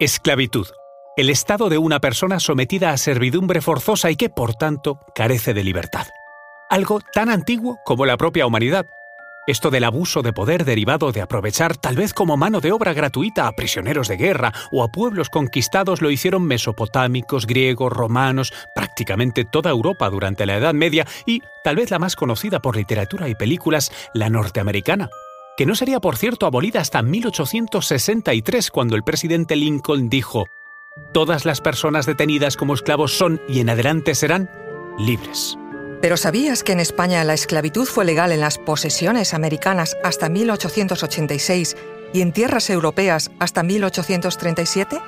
Esclavitud. El estado de una persona sometida a servidumbre forzosa y que, por tanto, carece de libertad. Algo tan antiguo como la propia humanidad. Esto del abuso de poder derivado de aprovechar tal vez como mano de obra gratuita a prisioneros de guerra o a pueblos conquistados lo hicieron mesopotámicos, griegos, romanos, prácticamente toda Europa durante la Edad Media y, tal vez la más conocida por literatura y películas, la norteamericana que no sería por cierto abolida hasta 1863 cuando el presidente Lincoln dijo, Todas las personas detenidas como esclavos son y en adelante serán libres. Pero ¿sabías que en España la esclavitud fue legal en las posesiones americanas hasta 1886 y en tierras europeas hasta 1837?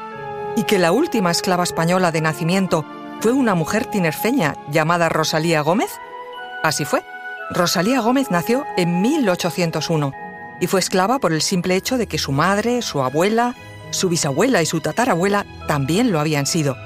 ¿Y que la última esclava española de nacimiento fue una mujer tinerfeña llamada Rosalía Gómez? Así fue. Rosalía Gómez nació en 1801 y fue esclava por el simple hecho de que su madre, su abuela, su bisabuela y su tatarabuela también lo habían sido.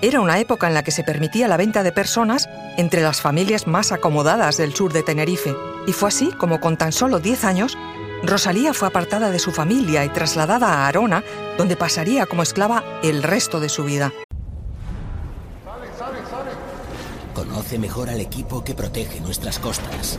Era una época en la que se permitía la venta de personas entre las familias más acomodadas del sur de Tenerife, y fue así como con tan solo 10 años, Rosalía fue apartada de su familia y trasladada a Arona, donde pasaría como esclava el resto de su vida. Conoce mejor al equipo que protege nuestras costas.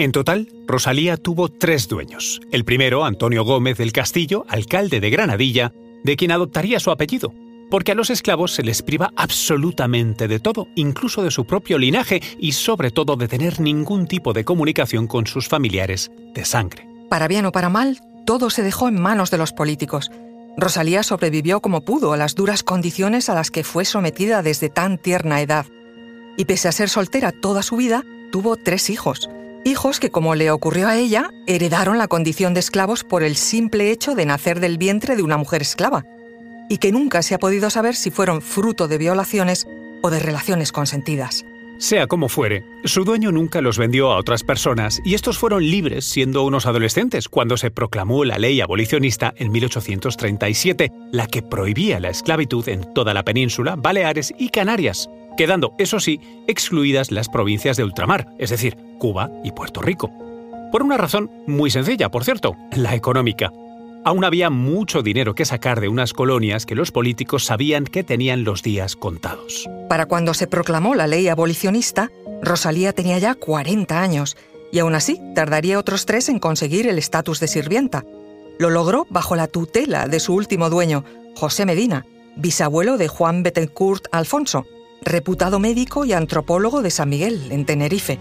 En total, Rosalía tuvo tres dueños. El primero, Antonio Gómez del Castillo, alcalde de Granadilla, de quien adoptaría su apellido, porque a los esclavos se les priva absolutamente de todo, incluso de su propio linaje y sobre todo de tener ningún tipo de comunicación con sus familiares de sangre. Para bien o para mal, todo se dejó en manos de los políticos. Rosalía sobrevivió como pudo a las duras condiciones a las que fue sometida desde tan tierna edad. Y pese a ser soltera toda su vida, tuvo tres hijos hijos que, como le ocurrió a ella, heredaron la condición de esclavos por el simple hecho de nacer del vientre de una mujer esclava, y que nunca se ha podido saber si fueron fruto de violaciones o de relaciones consentidas. Sea como fuere, su dueño nunca los vendió a otras personas y estos fueron libres siendo unos adolescentes cuando se proclamó la ley abolicionista en 1837, la que prohibía la esclavitud en toda la península, Baleares y Canarias quedando, eso sí, excluidas las provincias de ultramar, es decir, Cuba y Puerto Rico. Por una razón muy sencilla, por cierto, la económica. Aún había mucho dinero que sacar de unas colonias que los políticos sabían que tenían los días contados. Para cuando se proclamó la ley abolicionista, Rosalía tenía ya 40 años y aún así tardaría otros tres en conseguir el estatus de sirvienta. Lo logró bajo la tutela de su último dueño, José Medina, bisabuelo de Juan Bettencourt Alfonso, reputado médico y antropólogo de San Miguel, en Tenerife.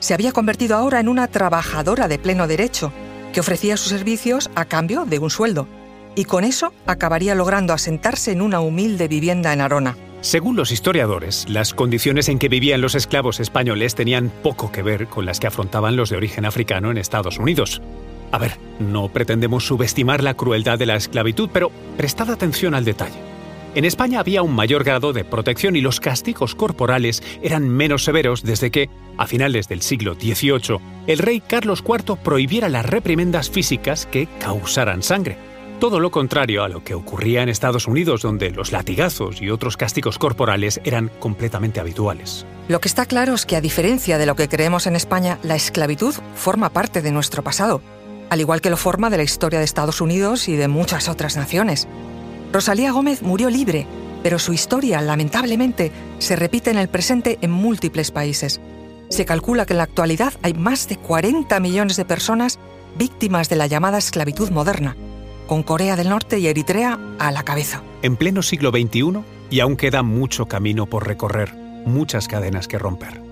Se había convertido ahora en una trabajadora de pleno derecho, que ofrecía sus servicios a cambio de un sueldo, y con eso acabaría logrando asentarse en una humilde vivienda en Arona. Según los historiadores, las condiciones en que vivían los esclavos españoles tenían poco que ver con las que afrontaban los de origen africano en Estados Unidos. A ver, no pretendemos subestimar la crueldad de la esclavitud, pero prestad atención al detalle. En España había un mayor grado de protección y los castigos corporales eran menos severos desde que, a finales del siglo XVIII, el rey Carlos IV prohibiera las reprimendas físicas que causaran sangre. Todo lo contrario a lo que ocurría en Estados Unidos, donde los latigazos y otros castigos corporales eran completamente habituales. Lo que está claro es que, a diferencia de lo que creemos en España, la esclavitud forma parte de nuestro pasado, al igual que lo forma de la historia de Estados Unidos y de muchas otras naciones. Rosalía Gómez murió libre, pero su historia, lamentablemente, se repite en el presente en múltiples países. Se calcula que en la actualidad hay más de 40 millones de personas víctimas de la llamada esclavitud moderna, con Corea del Norte y Eritrea a la cabeza. En pleno siglo XXI, y aún queda mucho camino por recorrer, muchas cadenas que romper.